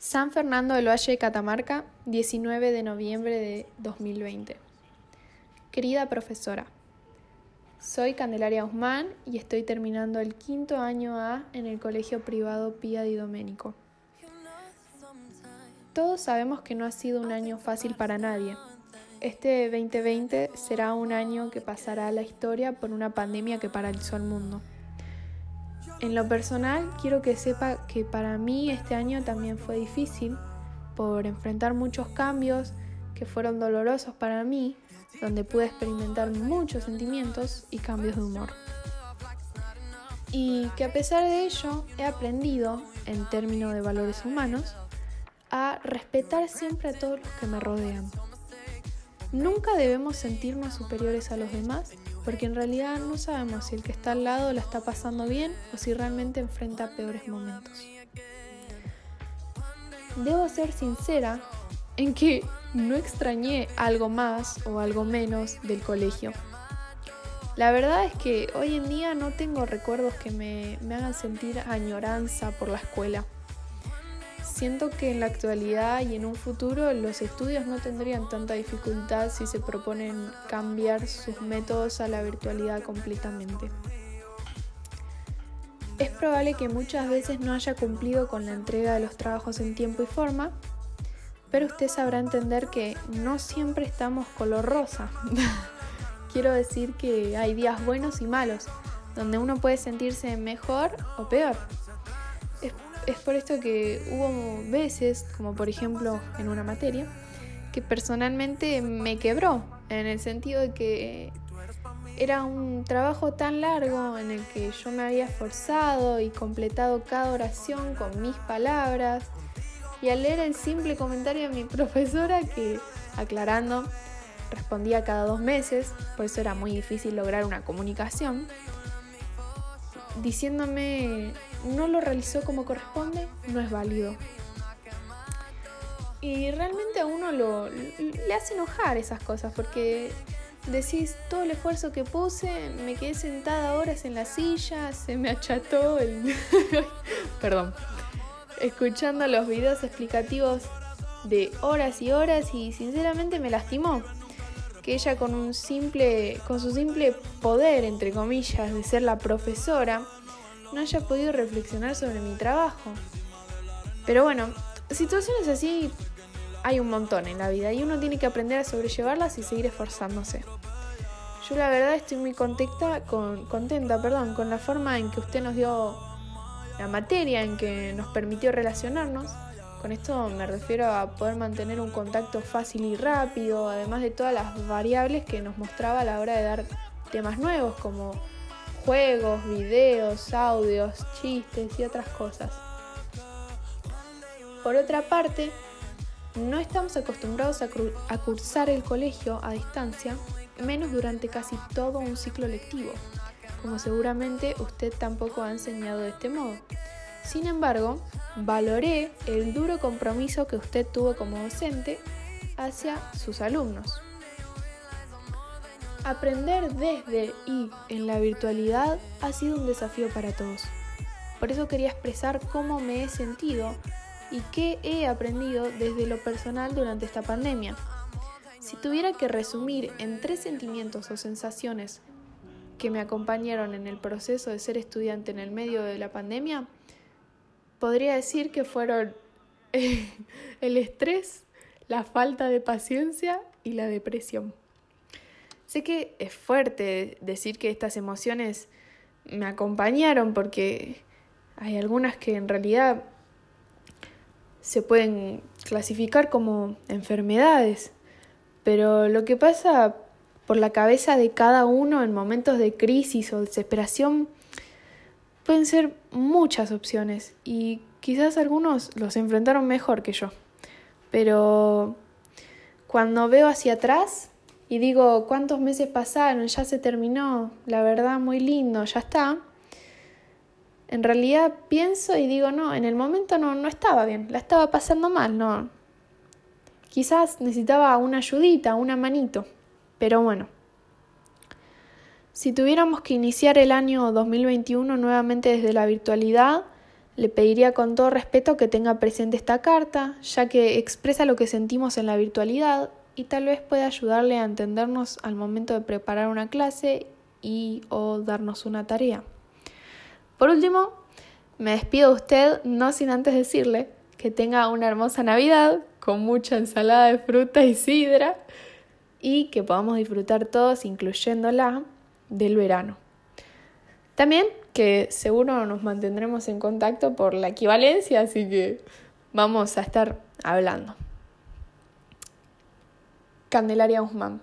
San Fernando del Valle de Catamarca, 19 de noviembre de 2020. Querida profesora, soy Candelaria Guzmán y estoy terminando el quinto año A en el colegio privado Pía di Domenico. Todos sabemos que no ha sido un año fácil para nadie. Este 2020 será un año que pasará a la historia por una pandemia que paralizó al mundo. En lo personal, quiero que sepa que para mí este año también fue difícil por enfrentar muchos cambios que fueron dolorosos para mí, donde pude experimentar muchos sentimientos y cambios de humor. Y que a pesar de ello he aprendido, en términos de valores humanos, a respetar siempre a todos los que me rodean. Nunca debemos sentirnos superiores a los demás porque en realidad no sabemos si el que está al lado la está pasando bien o si realmente enfrenta peores momentos. Debo ser sincera en que no extrañé algo más o algo menos del colegio. La verdad es que hoy en día no tengo recuerdos que me, me hagan sentir añoranza por la escuela. Siento que en la actualidad y en un futuro los estudios no tendrían tanta dificultad si se proponen cambiar sus métodos a la virtualidad completamente. Es probable que muchas veces no haya cumplido con la entrega de los trabajos en tiempo y forma, pero usted sabrá entender que no siempre estamos color rosa. Quiero decir que hay días buenos y malos, donde uno puede sentirse mejor o peor es por esto que hubo veces, como por ejemplo en una materia, que personalmente me quebró, en el sentido de que era un trabajo tan largo en el que yo me había esforzado y completado cada oración con mis palabras, y al leer el simple comentario de mi profesora que, aclarando, respondía cada dos meses, por eso era muy difícil lograr una comunicación, diciéndome no lo realizó como corresponde, no es válido. Y realmente a uno lo, le hace enojar esas cosas porque decís todo el esfuerzo que puse, me quedé sentada horas en la silla, se me acható el... Perdón. Escuchando los videos explicativos de horas y horas y sinceramente me lastimó que ella con un simple con su simple poder entre comillas de ser la profesora no haya podido reflexionar sobre mi trabajo. Pero bueno, situaciones así hay un montón en la vida y uno tiene que aprender a sobrellevarlas y seguir esforzándose. Yo la verdad estoy muy contenta con, contenta con la forma en que usted nos dio la materia, en que nos permitió relacionarnos. Con esto me refiero a poder mantener un contacto fácil y rápido, además de todas las variables que nos mostraba a la hora de dar temas nuevos como juegos, videos, audios, chistes y otras cosas. Por otra parte, no estamos acostumbrados a, cursar el colegio a distancia, menos durante casi todo un ciclo lectivo, como seguramente usted tampoco ha enseñado de este modo. Sin embargo, valoré el duro compromiso que usted tuvo como docente hacia sus alumnos. Aprender desde y en la virtualidad ha sido un desafío para todos. Por eso quería expresar cómo me he sentido y qué he aprendido desde lo personal durante esta pandemia. Si tuviera que resumir en tres sentimientos o sensaciones que me acompañaron en el proceso de ser estudiante en el medio de la pandemia, podría decir que fueron el estrés, la falta de paciencia y la depresión. Sé que es fuerte decir que estas emociones me acompañaron porque hay algunas que en realidad se pueden clasificar como enfermedades, pero lo que pasa por la cabeza de cada uno en momentos de crisis o desesperación pueden ser muchas opciones y quizás algunos los enfrentaron mejor que yo. Pero cuando veo hacia atrás, y digo, ¿cuántos meses pasaron? Ya se terminó, la verdad, muy lindo, ya está. En realidad pienso y digo, no, en el momento no, no estaba bien, la estaba pasando mal, no. Quizás necesitaba una ayudita, una manito, pero bueno. Si tuviéramos que iniciar el año 2021 nuevamente desde la virtualidad, le pediría con todo respeto que tenga presente esta carta, ya que expresa lo que sentimos en la virtualidad y tal vez pueda ayudarle a entendernos al momento de preparar una clase y o darnos una tarea. Por último, me despido de usted no sin antes decirle que tenga una hermosa Navidad con mucha ensalada de fruta y sidra y que podamos disfrutar todos, incluyéndola, del verano. También que seguro nos mantendremos en contacto por la equivalencia, así que vamos a estar hablando. Candelaria Guzmán.